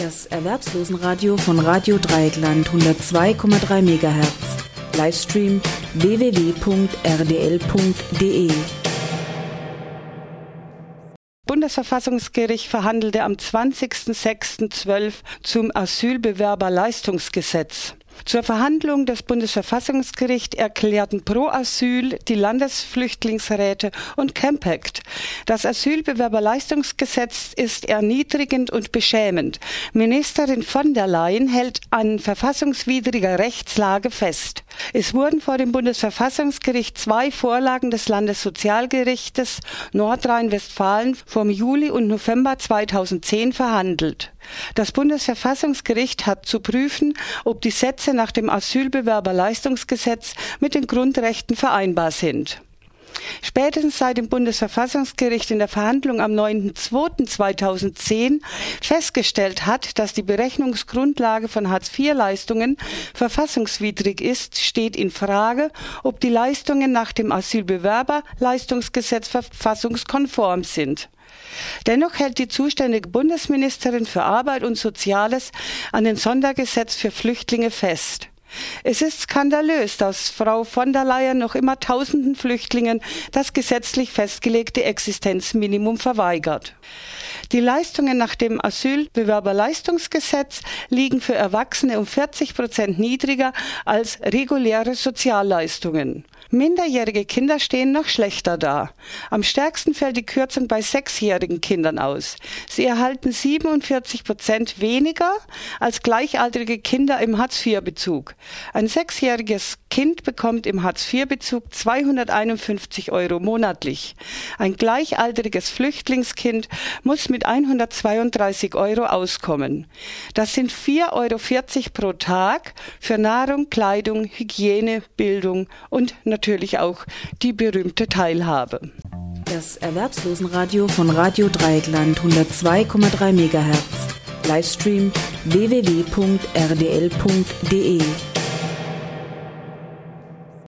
Das Erwerbslosenradio von Radio Dreieckland 102,3 MHz. Livestream www.rdl.de. Bundesverfassungsgericht verhandelte am 20.06.12 zum Asylbewerberleistungsgesetz. Zur Verhandlung des Bundesverfassungsgerichts erklärten pro Asyl die Landesflüchtlingsräte und Campact. Das Asylbewerberleistungsgesetz ist erniedrigend und beschämend. Ministerin von der Leyen hält an verfassungswidriger Rechtslage fest. Es wurden vor dem Bundesverfassungsgericht zwei Vorlagen des Landessozialgerichtes Nordrhein-Westfalen vom Juli und November 2010 verhandelt. Das Bundesverfassungsgericht hat zu prüfen, ob die Sätze nach dem Asylbewerberleistungsgesetz mit den Grundrechten vereinbar sind. Spätestens seit dem Bundesverfassungsgericht in der Verhandlung am 9.2.2010 festgestellt hat, dass die Berechnungsgrundlage von Hartz-IV-Leistungen verfassungswidrig ist, steht in Frage, ob die Leistungen nach dem Asylbewerberleistungsgesetz verfassungskonform sind. Dennoch hält die zuständige Bundesministerin für Arbeit und Soziales an dem Sondergesetz für Flüchtlinge fest. Es ist skandalös, dass Frau von der Leyen noch immer tausenden Flüchtlingen das gesetzlich festgelegte Existenzminimum verweigert. Die Leistungen nach dem Asylbewerberleistungsgesetz liegen für Erwachsene um 40 Prozent niedriger als reguläre Sozialleistungen. Minderjährige Kinder stehen noch schlechter da. Am stärksten fällt die Kürzung bei sechsjährigen Kindern aus. Sie erhalten 47 Prozent weniger als gleichaltrige Kinder im Hartz-IV-Bezug. Ein sechsjähriges Kind bekommt im Hartz-IV-Bezug 251 Euro monatlich. Ein gleichaltriges Flüchtlingskind muss mit 132 Euro auskommen. Das sind 4,40 Euro pro Tag für Nahrung, Kleidung, Hygiene, Bildung und natürlich auch die berühmte Teilhabe. Das Erwerbslosenradio von Radio Dreieckland 102,3 MHz. Livestream www.rdl.de